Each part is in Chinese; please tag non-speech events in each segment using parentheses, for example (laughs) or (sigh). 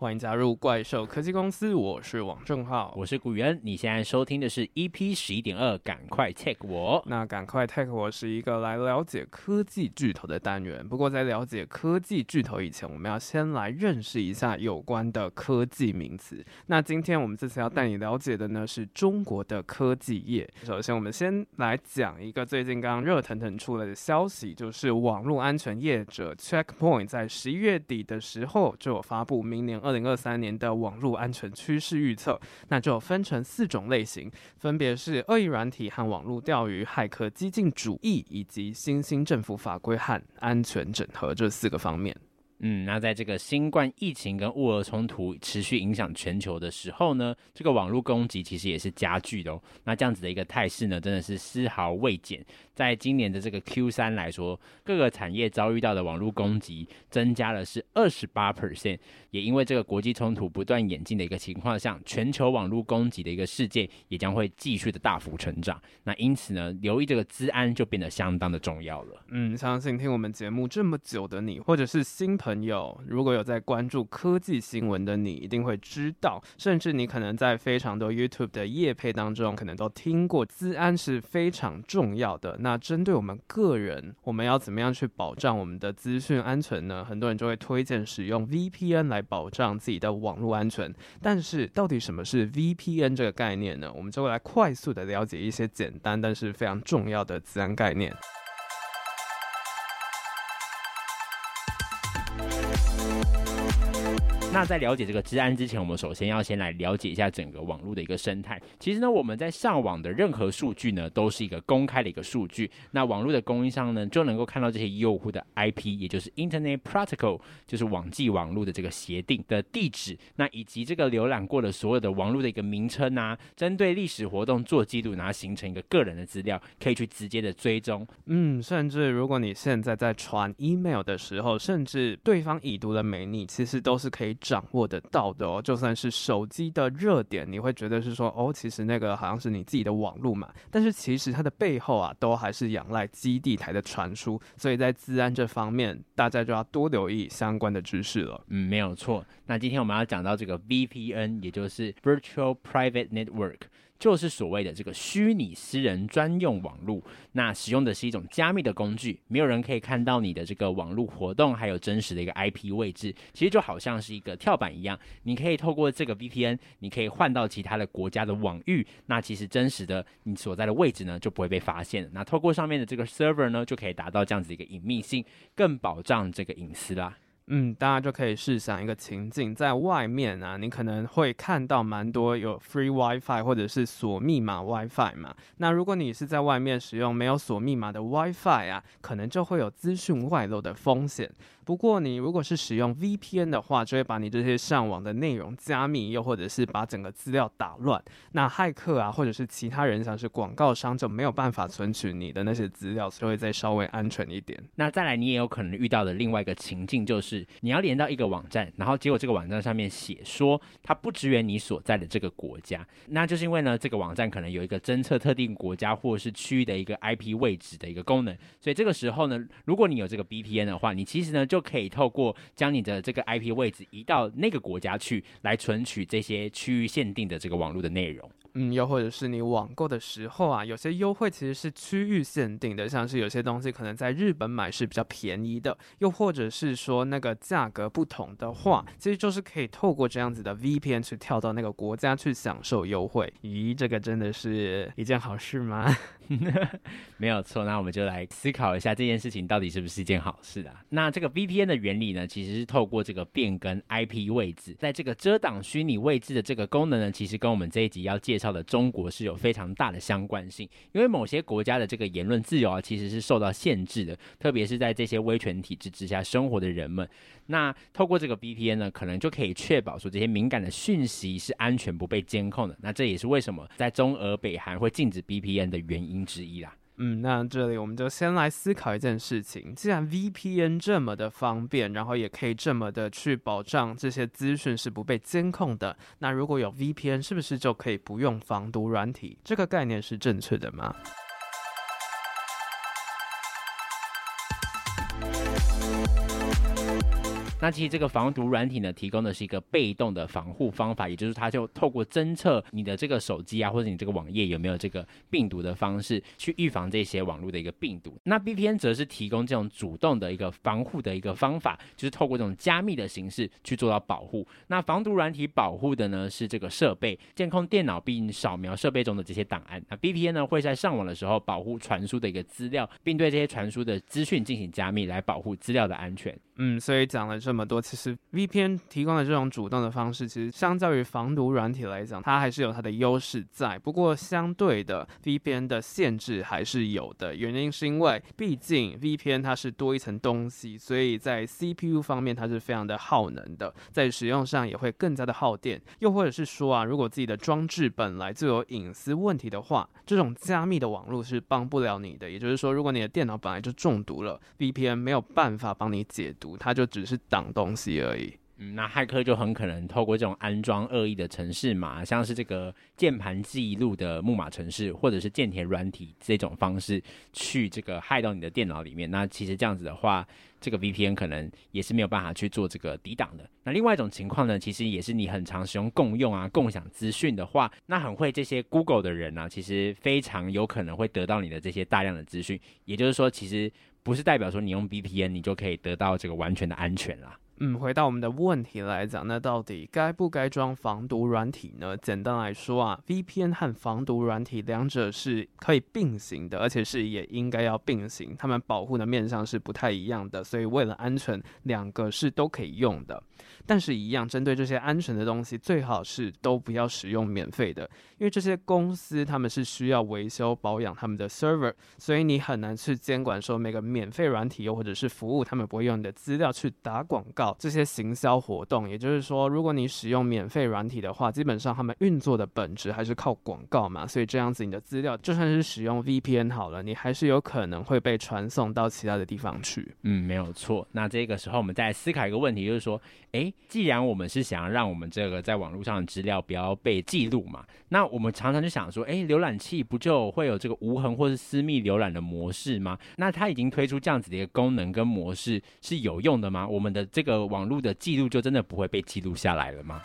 欢迎加入怪兽科技公司，我是王正浩，我是古元。你现在收听的是 EP 十一点二，赶快 tech 我。那赶快 tech 我是一个来了解科技巨头的单元。不过在了解科技巨头以前，我们要先来认识一下有关的科技名词。那今天我们这次要带你了解的呢，是中国的科技业。首先，我们先来讲一个最近刚刚热腾腾出来的消息，就是网络安全业者 Checkpoint 在十一月底的时候就有发布明年二二零二三年的网络安全趋势预测，那就分成四种类型，分别是恶意软体和网络钓鱼、骇客激进主义以及新兴政府法规和安全整合这四个方面。嗯，那在这个新冠疫情跟乌俄冲突持续影响全球的时候呢，这个网络攻击其实也是加剧的哦。那这样子的一个态势呢，真的是丝毫未减。在今年的这个 Q 三来说，各个产业遭遇到的网络攻击增加了是二十八 percent。也因为这个国际冲突不断演进的一个情况下，全球网络攻击的一个事件也将会继续的大幅成长。那因此呢，留意这个资安就变得相当的重要了。嗯，相信听我们节目这么久的你，或者是新朋。朋友，如果有在关注科技新闻的你，一定会知道，甚至你可能在非常多 YouTube 的业配当中，可能都听过，资安是非常重要的。那针对我们个人，我们要怎么样去保障我们的资讯安全呢？很多人就会推荐使用 VPN 来保障自己的网络安全。但是，到底什么是 VPN 这个概念呢？我们就会来快速的了解一些简单但是非常重要的资安概念。那在了解这个治安之前，我们首先要先来了解一下整个网络的一个生态。其实呢，我们在上网的任何数据呢，都是一个公开的一个数据。那网络的供应商呢，就能够看到这些用户的 IP，也就是 Internet Protocol，就是网际网络的这个协定的地址。那以及这个浏览过的所有的网络的一个名称啊，针对历史活动做记录，然后形成一个个人的资料，可以去直接的追踪。嗯，甚至如果你现在在传 email 的时候，甚至对方已读了没，你其实都是可以。掌握得到的哦，就算是手机的热点，你会觉得是说哦，其实那个好像是你自己的网络嘛，但是其实它的背后啊，都还是仰赖基地台的传输，所以在治安这方面，大家就要多留意相关的知识了。嗯，没有错。那今天我们要讲到这个 VPN，也就是 Virtual Private Network。就是所谓的这个虚拟私人专用网络，那使用的是一种加密的工具，没有人可以看到你的这个网络活动，还有真实的一个 IP 位置，其实就好像是一个跳板一样，你可以透过这个 VPN，你可以换到其他的国家的网域，那其实真实的你所在的位置呢就不会被发现，那透过上面的这个 server 呢，就可以达到这样子一个隐秘性，更保障这个隐私啦。嗯，大家就可以试想一个情境，在外面啊，你可能会看到蛮多有 free WiFi 或者是锁密码 WiFi 嘛。那如果你是在外面使用没有锁密码的 WiFi 啊，可能就会有资讯外漏的风险。不过，你如果是使用 VPN 的话，就会把你这些上网的内容加密，又或者是把整个资料打乱。那骇客啊，或者是其他人，像是广告商，就没有办法存取你的那些资料，所以会再稍微安全一点。那再来，你也有可能遇到的另外一个情境，就是你要连到一个网站，然后结果这个网站上面写说它不支援你所在的这个国家，那就是因为呢，这个网站可能有一个侦测特定国家或者是区域的一个 IP 位置的一个功能，所以这个时候呢，如果你有这个 VPN 的话，你其实呢就可以透过将你的这个 IP 位置移到那个国家去，来存取这些区域限定的这个网络的内容。嗯，又或者是你网购的时候啊，有些优惠其实是区域限定的，像是有些东西可能在日本买是比较便宜的，又或者是说那个价格不同的话，其实就是可以透过这样子的 VPN 去跳到那个国家去享受优惠。咦，这个真的是一件好事吗？(laughs) 没有错，那我们就来思考一下这件事情到底是不是一件好事啊？那这个 VPN 的原理呢，其实是透过这个变更 IP 位置，在这个遮挡虚拟位置的这个功能呢，其实跟我们这一集要介绍的中国是有非常大的相关性。因为某些国家的这个言论自由啊，其实是受到限制的，特别是在这些威权体制之下生活的人们。那透过这个 VPN 呢，可能就可以确保说这些敏感的讯息是安全不被监控的。那这也是为什么在中俄北韩会禁止 VPN 的原因之一啦。嗯，那这里我们就先来思考一件事情：既然 VPN 这么的方便，然后也可以这么的去保障这些资讯是不被监控的，那如果有 VPN，是不是就可以不用防毒软体？这个概念是正确的吗？那其实这个防毒软体呢，提供的是一个被动的防护方法，也就是它就透过侦测你的这个手机啊，或者你这个网页有没有这个病毒的方式，去预防这些网络的一个病毒。那 VPN 则是提供这种主动的一个防护的一个方法，就是透过这种加密的形式去做到保护。那防毒软体保护的呢是这个设备，监控电脑并扫描设备中的这些档案。那 VPN 呢会在上网的时候保护传输的一个资料，并对这些传输的资讯进行加密，来保护资料的安全。嗯，所以讲了这么多，其实 VPN 提供的这种主动的方式，其实相较于防毒软体来讲，它还是有它的优势在。不过相对的，VPN 的限制还是有的，原因是因为毕竟 VPN 它是多一层东西，所以在 CPU 方面它是非常的耗能的，在使用上也会更加的耗电。又或者是说啊，如果自己的装置本来就有隐私问题的话，这种加密的网络是帮不了你的。也就是说，如果你的电脑本来就中毒了，VPN 没有办法帮你解毒。它就只是挡东西而已。嗯，那骇客就很可能透过这种安装恶意的程式码，像是这个键盘记录的木马程式，或者是键填软体这种方式，去这个害到你的电脑里面。那其实这样子的话，这个 VPN 可能也是没有办法去做这个抵挡的。那另外一种情况呢，其实也是你很常使用共用啊、共享资讯的话，那很会这些 Google 的人呢、其实非常有可能会得到你的这些大量的资讯。也就是说，其实。不是代表说你用 VPN 你就可以得到这个完全的安全啦。嗯，回到我们的问题来讲，那到底该不该装防毒软体呢？简单来说啊，VPN 和防毒软体两者是可以并行的，而且是也应该要并行。它们保护的面向是不太一样的，所以为了安全，两个是都可以用的。但是，一样针对这些安全的东西，最好是都不要使用免费的，因为这些公司他们是需要维修保养他们的 server，所以你很难去监管说每个免费软体又或者是服务，他们不会用你的资料去打广告这些行销活动。也就是说，如果你使用免费软体的话，基本上他们运作的本质还是靠广告嘛，所以这样子你的资料就算是使用 VPN 好了，你还是有可能会被传送到其他的地方去。嗯，没有错。那这个时候我们再来思考一个问题，就是说，诶。既然我们是想要让我们这个在网络上的资料不要被记录嘛，那我们常常就想说，诶，浏览器不就会有这个无痕或是私密浏览的模式吗？那它已经推出这样子的一个功能跟模式是有用的吗？我们的这个网络的记录就真的不会被记录下来了吗？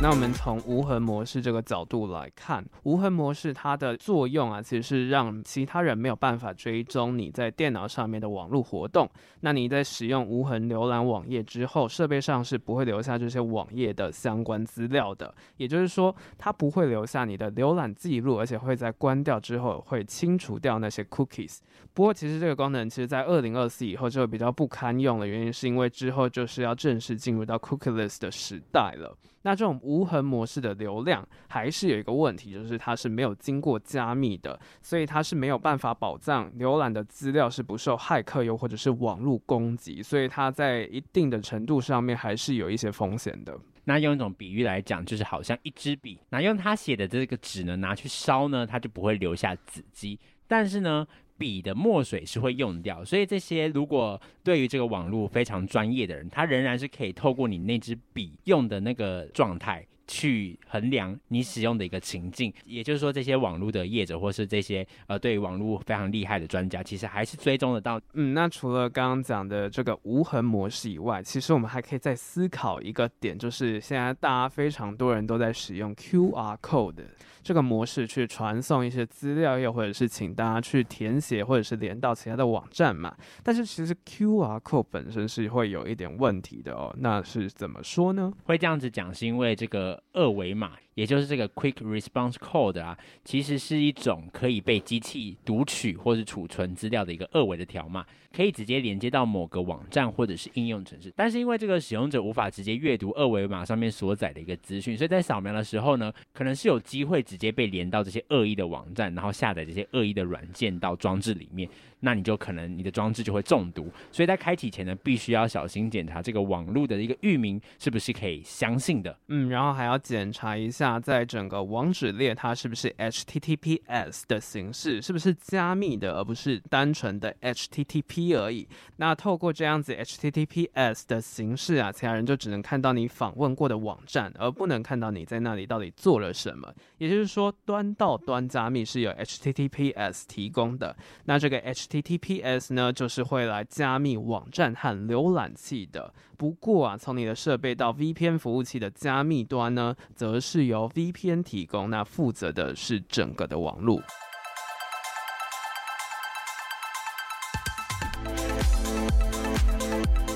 那我们从无痕模式这个角度来看，无痕模式它的作用啊，其实是让其他人没有办法追踪你在电脑上面的网络活动。那你在使用无痕浏览网页之后，设备上是不会留下这些网页的相关资料的。也就是说，它不会留下你的浏览记录，而且会在关掉之后会清除掉那些 cookies。不过，其实这个功能其实在二零二四以后就比较不堪用了，原因是因为之后就是要正式进入到 cookieless 的时代了。那这种无痕模式的流量还是有一个问题，就是它是没有经过加密的，所以它是没有办法保障浏览的资料是不受骇客又或者是网络攻击，所以它在一定的程度上面还是有一些风险的。那用一种比喻来讲，就是好像一支笔，那用它写的这个纸呢拿去烧呢，它就不会留下纸迹，但是呢。笔的墨水是会用掉，所以这些如果对于这个网络非常专业的人，他仍然是可以透过你那支笔用的那个状态去衡量你使用的一个情境。也就是说，这些网络的业者或是这些呃对于网络非常厉害的专家，其实还是追踪得到。嗯，那除了刚刚讲的这个无痕模式以外，其实我们还可以再思考一个点，就是现在大家非常多人都在使用 QR code。这个模式去传送一些资料，又或者是请大家去填写，或者是连到其他的网站嘛。但是其实 QR code 本身是会有一点问题的哦。那是怎么说呢？会这样子讲，是因为这个二维码。也就是这个 Quick Response Code 啊，其实是一种可以被机器读取或是储存资料的一个二维的条码，可以直接连接到某个网站或者是应用程式。但是因为这个使用者无法直接阅读二维码上面所载的一个资讯，所以在扫描的时候呢，可能是有机会直接被连到这些恶意的网站，然后下载这些恶意的软件到装置里面。那你就可能你的装置就会中毒。所以在开启前呢，必须要小心检查这个网络的一个域名是不是可以相信的。嗯，然后还要检查一下，在整个网址列它是不是 HTTPS 的形式，是不是加密的，而不是单纯的 HTTP 而已。那透过这样子 HTTPS 的形式啊，其他人就只能看到你访问过的网站，而不能看到你在那里到底做了什么。也就是说，端到端加密是由 HTTPS 提供的。那这个 H HTTPS 呢，就是会来加密网站和浏览器的。不过啊，从你的设备到 VPN 服务器的加密端呢，则是由 VPN 提供，那负责的是整个的网络。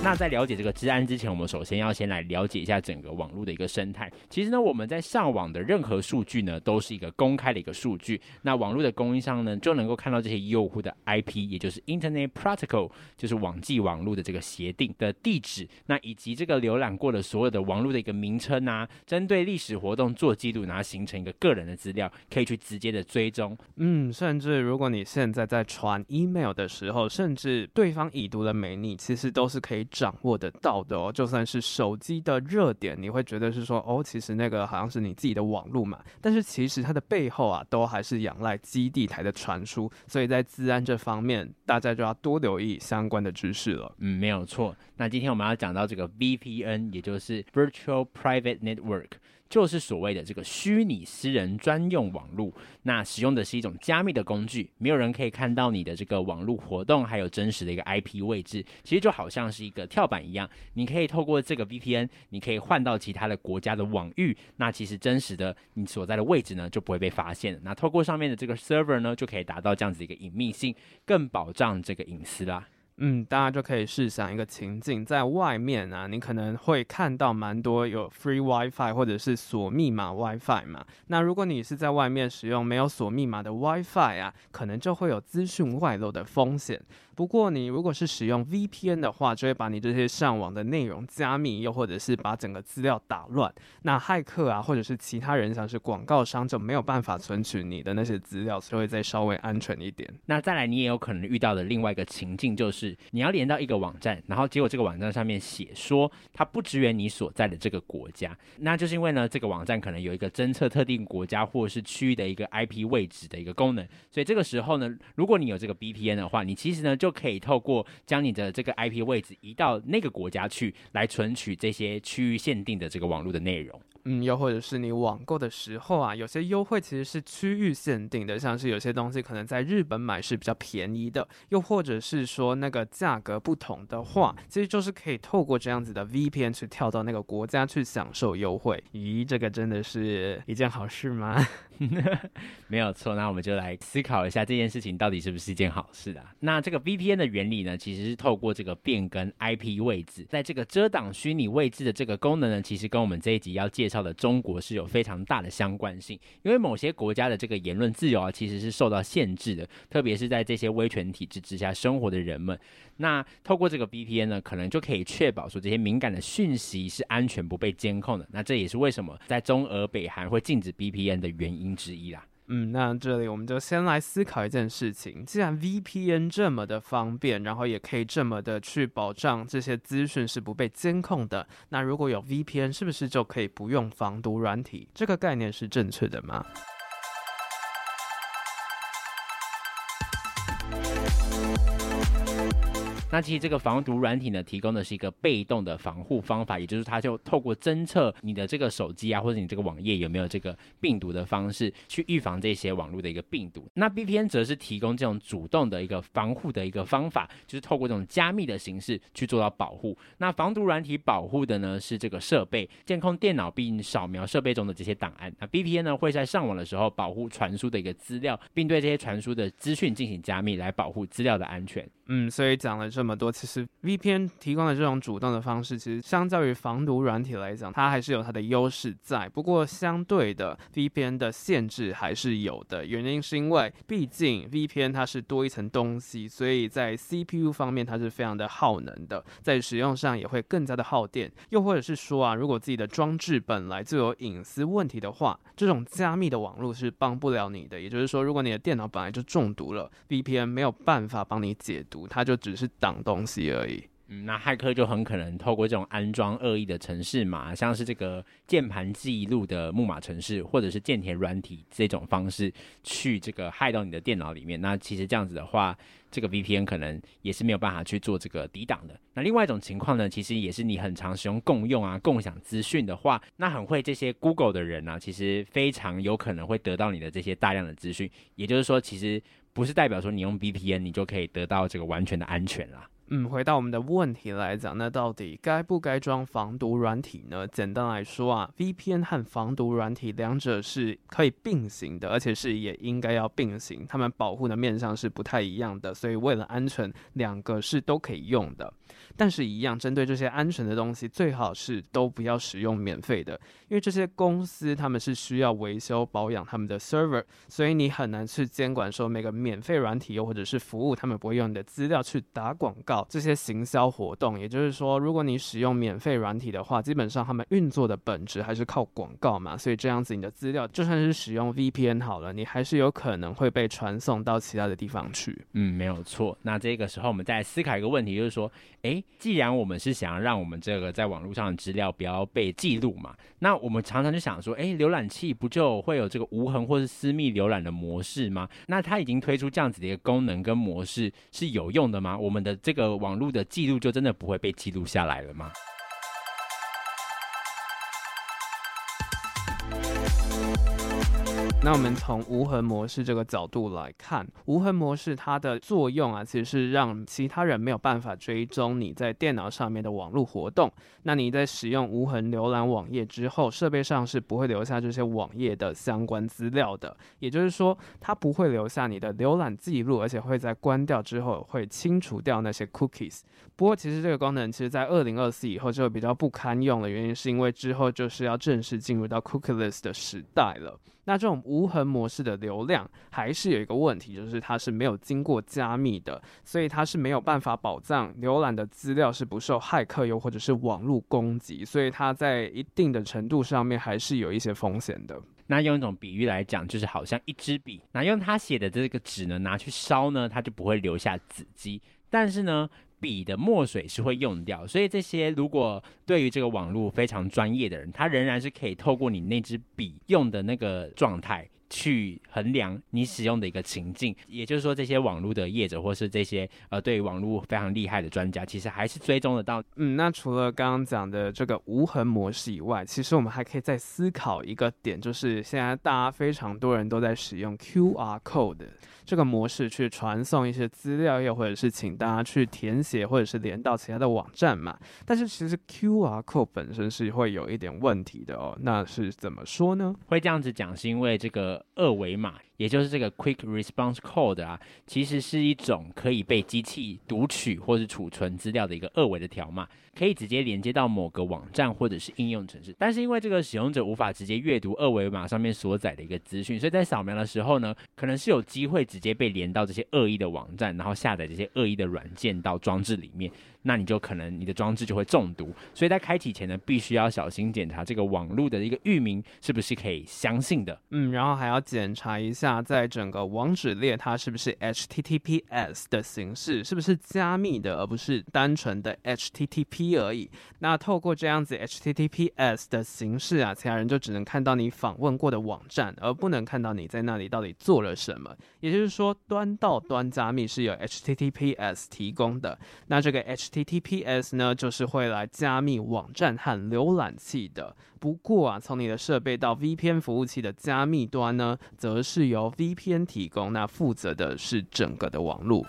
那在了解这个治安之前，我们首先要先来了解一下整个网络的一个生态。其实呢，我们在上网的任何数据呢，都是一个公开的一个数据。那网络的供应商呢，就能够看到这些用户的 IP，也就是 Internet Protocol，就是网际网络的这个协定的地址。那以及这个浏览过的所有的网络的一个名称啊，针对历史活动做记录，然后形成一个个人的资料，可以去直接的追踪。嗯，甚至如果你现在在传 email 的时候，甚至对方已读了没，你其实都是可以。掌握得到的哦，就算是手机的热点，你会觉得是说哦，其实那个好像是你自己的网络嘛，但是其实它的背后啊，都还是仰赖基地台的传输，所以在治安这方面，大家就要多留意相关的知识了。嗯，没有错。那今天我们要讲到这个 VPN，也就是 Virtual Private Network。就是所谓的这个虚拟私人专用网络，那使用的是一种加密的工具，没有人可以看到你的这个网络活动，还有真实的一个 IP 位置，其实就好像是一个跳板一样，你可以透过这个 VPN，你可以换到其他的国家的网域，那其实真实的你所在的位置呢就不会被发现，那透过上面的这个 server 呢，就可以达到这样子一个隐秘性，更保障这个隐私啦。嗯，大家就可以试想一个情境，在外面啊，你可能会看到蛮多有 free WiFi 或者是锁密码 WiFi 嘛。那如果你是在外面使用没有锁密码的 WiFi 啊，可能就会有资讯外漏的风险。不过你如果是使用 VPN 的话，就会把你这些上网的内容加密，又或者是把整个资料打乱。那骇客啊，或者是其他人，像是广告商，就没有办法存取你的那些资料，所以会再稍微安全一点。那再来，你也有可能遇到的另外一个情境，就是你要连到一个网站，然后结果这个网站上面写说它不支援你所在的这个国家，那就是因为呢，这个网站可能有一个侦测特定国家或者是区域的一个 IP 位置的一个功能，所以这个时候呢，如果你有这个 VPN 的话，你其实呢。就可以透过将你的这个 IP 位置移到那个国家去，来存取这些区域限定的这个网络的内容。嗯，又或者是你网购的时候啊，有些优惠其实是区域限定的，像是有些东西可能在日本买是比较便宜的，又或者是说那个价格不同的话，其实就是可以透过这样子的 VPN 去跳到那个国家去享受优惠。咦，这个真的是一件好事吗？(laughs) (laughs) 没有错，那我们就来思考一下这件事情到底是不是一件好事啊？那这个 VPN 的原理呢，其实是透过这个变更 IP 位置，在这个遮挡虚拟位置的这个功能呢，其实跟我们这一集要介绍。的中国是有非常大的相关性，因为某些国家的这个言论自由啊，其实是受到限制的，特别是在这些威权体制之下生活的人们。那透过这个 VPN 呢，可能就可以确保说这些敏感的讯息是安全不被监控的。那这也是为什么在中俄北韩会禁止 VPN 的原因之一啦。嗯，那这里我们就先来思考一件事情：既然 VPN 这么的方便，然后也可以这么的去保障这些资讯是不被监控的，那如果有 VPN，是不是就可以不用防毒软体？这个概念是正确的吗？那其实这个防毒软体呢，提供的是一个被动的防护方法，也就是它就透过侦测你的这个手机啊，或者你这个网页有没有这个病毒的方式，去预防这些网络的一个病毒。那 VPN 则是提供这种主动的一个防护的一个方法，就是透过这种加密的形式去做到保护。那防毒软体保护的呢是这个设备，监控电脑并扫描设备中的这些档案。那 VPN 呢会在上网的时候保护传输的一个资料，并对这些传输的资讯进行加密，来保护资料的安全。嗯，所以讲了这么多，其实 VPN 提供的这种主动的方式，其实相较于防毒软体来讲，它还是有它的优势在。不过相对的，VPN 的限制还是有的，原因是因为毕竟 VPN 它是多一层东西，所以在 CPU 方面它是非常的耗能的，在使用上也会更加的耗电。又或者是说啊，如果自己的装置本来就有隐私问题的话，这种加密的网络是帮不了你的。也就是说，如果你的电脑本来就中毒了，VPN 没有办法帮你解毒。它就只是挡东西而已。嗯，那骇客就很可能透过这种安装恶意的程式码，像是这个键盘记录的木马程式，或者是键填软体这种方式，去这个害到你的电脑里面。那其实这样子的话，这个 VPN 可能也是没有办法去做这个抵挡的。那另外一种情况呢，其实也是你很常使用共用啊、共享资讯的话，那很会这些 Google 的人呢、其实非常有可能会得到你的这些大量的资讯。也就是说，其实。不是代表说你用 VPN 你就可以得到这个完全的安全啦。嗯，回到我们的问题来讲，那到底该不该装防毒软体呢？简单来说啊，VPN 和防毒软体两者是可以并行的，而且是也应该要并行，它们保护的面向是不太一样的，所以为了安全，两个是都可以用的。但是，一样针对这些安全的东西，最好是都不要使用免费的，因为这些公司他们是需要维修保养他们的 server，所以你很难去监管说每个免费软体又或者是服务，他们不会用你的资料去打广告这些行销活动。也就是说，如果你使用免费软体的话，基本上他们运作的本质还是靠广告嘛，所以这样子你的资料就算是使用 VPN 好了，你还是有可能会被传送到其他的地方去。嗯，没有错。那这个时候我们再思考一个问题，就是说，诶。既然我们是想要让我们这个在网络上的资料不要被记录嘛，那我们常常就想说，诶，浏览器不就会有这个无痕或是私密浏览的模式吗？那它已经推出这样子的一个功能跟模式是有用的吗？我们的这个网络的记录就真的不会被记录下来了吗？那我们从无痕模式这个角度来看，无痕模式它的作用啊，其实是让其他人没有办法追踪你在电脑上面的网络活动。那你在使用无痕浏览网页之后，设备上是不会留下这些网页的相关资料的。也就是说，它不会留下你的浏览记录，而且会在关掉之后会清除掉那些 cookies。不过，其实这个功能其实在二零二四以后就比较不堪用的原因，是因为之后就是要正式进入到 cookieless 的时代了。那这种无痕模式的流量还是有一个问题，就是它是没有经过加密的，所以它是没有办法保障浏览的资料是不受骇客又或者是网络攻击，所以它在一定的程度上面还是有一些风险的。那用一种比喻来讲，就是好像一支笔，那用它写的这个纸呢拿去烧呢，它就不会留下纸迹，但是呢。笔的墨水是会用掉，所以这些如果对于这个网络非常专业的人，他仍然是可以透过你那支笔用的那个状态去衡量你使用的一个情境。也就是说，这些网络的业者或是这些呃对网络非常厉害的专家，其实还是追踪得到。嗯，那除了刚刚讲的这个无痕模式以外，其实我们还可以再思考一个点，就是现在大家非常多人都在使用 QR code。这个模式去传送一些资料，又或者是请大家去填写，或者是连到其他的网站嘛。但是其实 QR code 本身是会有一点问题的哦。那是怎么说呢？会这样子讲，是因为这个二维码。也就是这个 Quick Response Code 啊，其实是一种可以被机器读取或是储存资料的一个二维的条码，可以直接连接到某个网站或者是应用程式。但是因为这个使用者无法直接阅读二维码上面所载的一个资讯，所以在扫描的时候呢，可能是有机会直接被连到这些恶意的网站，然后下载这些恶意的软件到装置里面。那你就可能你的装置就会中毒，所以在开启前呢，必须要小心检查这个网络的一个域名是不是可以相信的。嗯，然后还要检查一下，那在整个网址列它是不是 HTTPS 的形式，是不是加密的，而不是单纯的 HTTP 而已。那透过这样子 HTTPS 的形式啊，其他人就只能看到你访问过的网站，而不能看到你在那里到底做了什么。也就是说，端到端加密是由 HTTPS 提供的。那这个 HTTPS 呢，就是会来加密网站和浏览器的。不过啊，从你的设备到 VPN 服务器的加密端呢，则是由 VPN 提供，那负责的是整个的网络。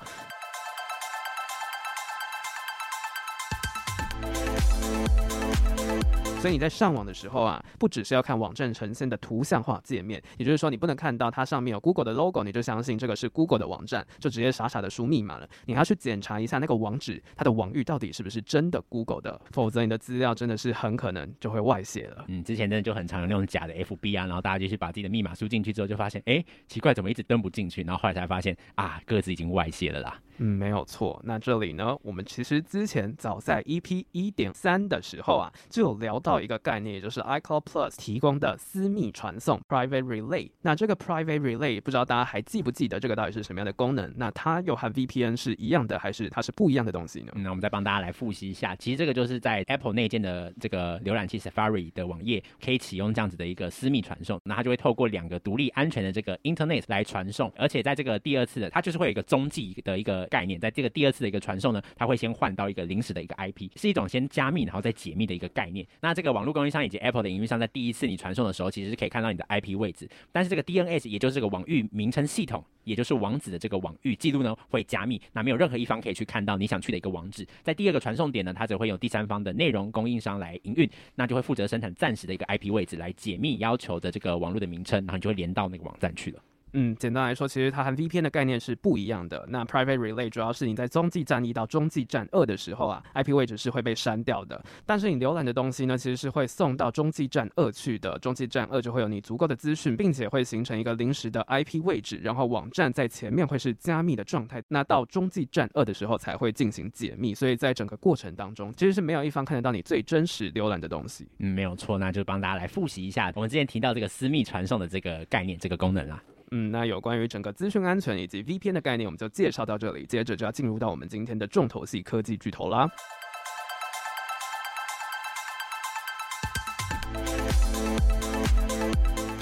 所以你在上网的时候啊，不只是要看网站呈现的图像化界面，也就是说你不能看到它上面有 Google 的 logo，你就相信这个是 Google 的网站，就直接傻傻的输密码了。你还要去检查一下那个网址，它的网域到底是不是真的 Google 的，否则你的资料真的是很可能就会外泄了。嗯，之前真的就很常有那种假的 FB 啊，然后大家就去把自己的密码输进去之后，就发现，哎，奇怪，怎么一直登不进去？然后后来才发现啊，个资已经外泄了啦。嗯，没有错。那这里呢，我们其实之前早在 EP 一点三的时候啊，就有聊到一个概念，就是 iCloud Plus 提供的私密传送 Private Relay。那这个 Private Relay 不知道大家还记不记得这个到底是什么样的功能？那它又和 VPN 是一样的，还是它是不一样的东西呢？那我们再帮大家来复习一下，其实这个就是在 Apple 内建的这个浏览器 Safari 的网页可以启用这样子的一个私密传送，那它就会透过两个独立安全的这个 Internet 来传送，而且在这个第二次的，它就是会有一个中继的一个概念，在这个第二次的一个传送呢，它会先换到一个临时的一个 IP，是一种先加密然后再解密的一个概念。那这个网络供应商以及 Apple 的营运商在第一次你传送的时候，其实是可以看到你的 IP 位置，但是这个 DNS 也就是这个网域名称系统，也就是网址的这个网域记录呢会加密，那没有任何一方可以去看到你想去的一个网址。在第二个传送点呢，它只会有第三方的内容供应商来营运，那就会负责生产暂时的一个 IP 位置来解密要求的这个网络的名称，然后你就会连到那个网站去了。嗯，简单来说，其实它和 VPN 的概念是不一样的。那 Private Relay 主要是你在中继站一到中继站二的时候啊，IP 位置是会被删掉的。但是你浏览的东西呢，其实是会送到中继站二去的。中继站二就会有你足够的资讯，并且会形成一个临时的 IP 位置，然后网站在前面会是加密的状态。那到中继站二的时候才会进行解密。所以在整个过程当中，其实是没有一方看得到你最真实浏览的东西。嗯，没有错，那就帮大家来复习一下我们之前提到这个私密传送的这个概念、这个功能啦。嗯，那有关于整个资讯安全以及 VPN 的概念，我们就介绍到这里。接着就要进入到我们今天的重头戏——科技巨头啦。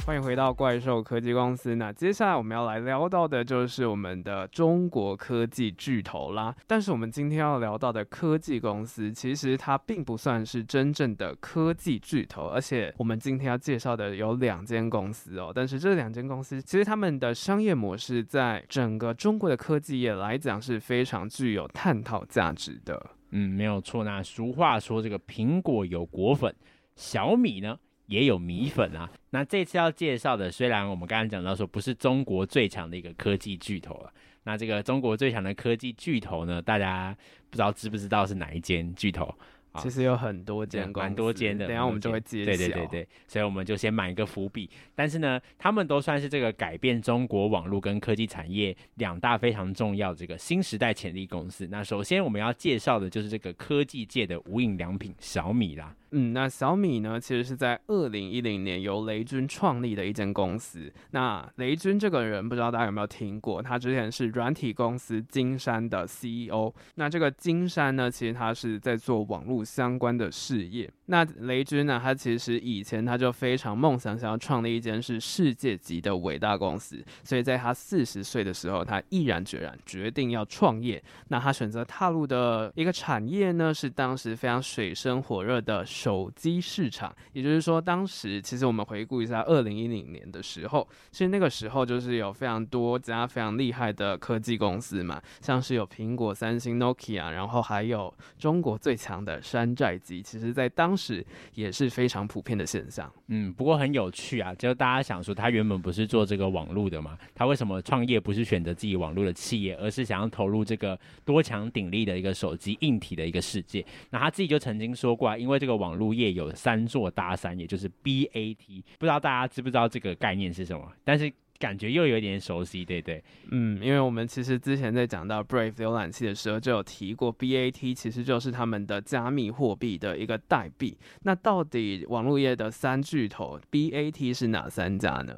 欢迎回到怪兽科技公司。那接下来我们要来聊到的就是我们的中国科技巨头啦。但是我们今天要聊到的科技公司，其实它并不算是真正的科技巨头。而且我们今天要介绍的有两间公司哦。但是这两间公司其实他们的商业模式，在整个中国的科技业来讲是非常具有探讨价值的。嗯，没有错。那俗话说，这个苹果有果粉，小米呢？也有米粉啊，那这次要介绍的，虽然我们刚刚讲到说不是中国最强的一个科技巨头了，那这个中国最强的科技巨头呢，大家不知道知不知道是哪一间巨头？其实有很多间，蛮多间的。等下我们就会揭晓。对对对对，所以我们就先埋一个伏笔。但是呢，他们都算是这个改变中国网络跟科技产业两大非常重要这个新时代潜力公司。那首先我们要介绍的就是这个科技界的无印良品小米啦。嗯，那小米呢，其实是在二零一零年由雷军创立的一间公司。那雷军这个人，不知道大家有没有听过？他之前是软体公司金山的 CEO。那这个金山呢，其实他是在做网络相关的事业。那雷军呢，他其实以前他就非常梦想，想要创立一间是世界级的伟大公司。所以在他四十岁的时候，他毅然决然决定要创业。那他选择踏入的一个产业呢，是当时非常水深火热的。手机市场，也就是说，当时其实我们回顾一下二零一零年的时候，其实那个时候就是有非常多家非常厉害的科技公司嘛，像是有苹果、三星、Nokia，然后还有中国最强的山寨机，其实在当时也是非常普遍的现象。嗯，不过很有趣啊，就大家想说，他原本不是做这个网络的嘛，他为什么创业不是选择自己网络的企业，而是想要投入这个多强鼎立的一个手机硬体的一个世界？那他自己就曾经说过啊，因为这个网。网络业有三座大山，也就是 BAT，不知道大家知不知道这个概念是什么？但是感觉又有点熟悉，对不对？嗯，因为我们其实之前在讲到 Brave 浏览器的时候，就有提过 BAT，其实就是他们的加密货币的一个代币。那到底网络业的三巨头 BAT 是哪三家呢？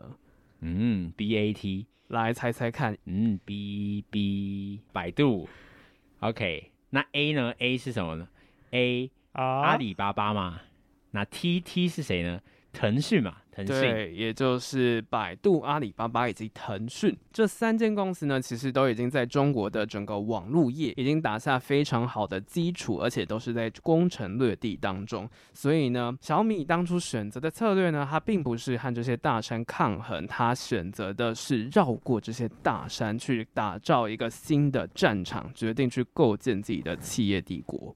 嗯，BAT 来猜猜看。嗯，B B 百度。OK，那 A 呢？A 是什么呢？A 阿里巴巴嘛，那 T T 是谁呢？腾讯嘛，腾讯，对，也就是百度、阿里巴巴以及腾讯这三间公司呢，其实都已经在中国的整个网络业已经打下非常好的基础，而且都是在攻城略地当中。所以呢，小米当初选择的策略呢，它并不是和这些大山抗衡，它选择的是绕过这些大山，去打造一个新的战场，决定去构建自己的企业帝国。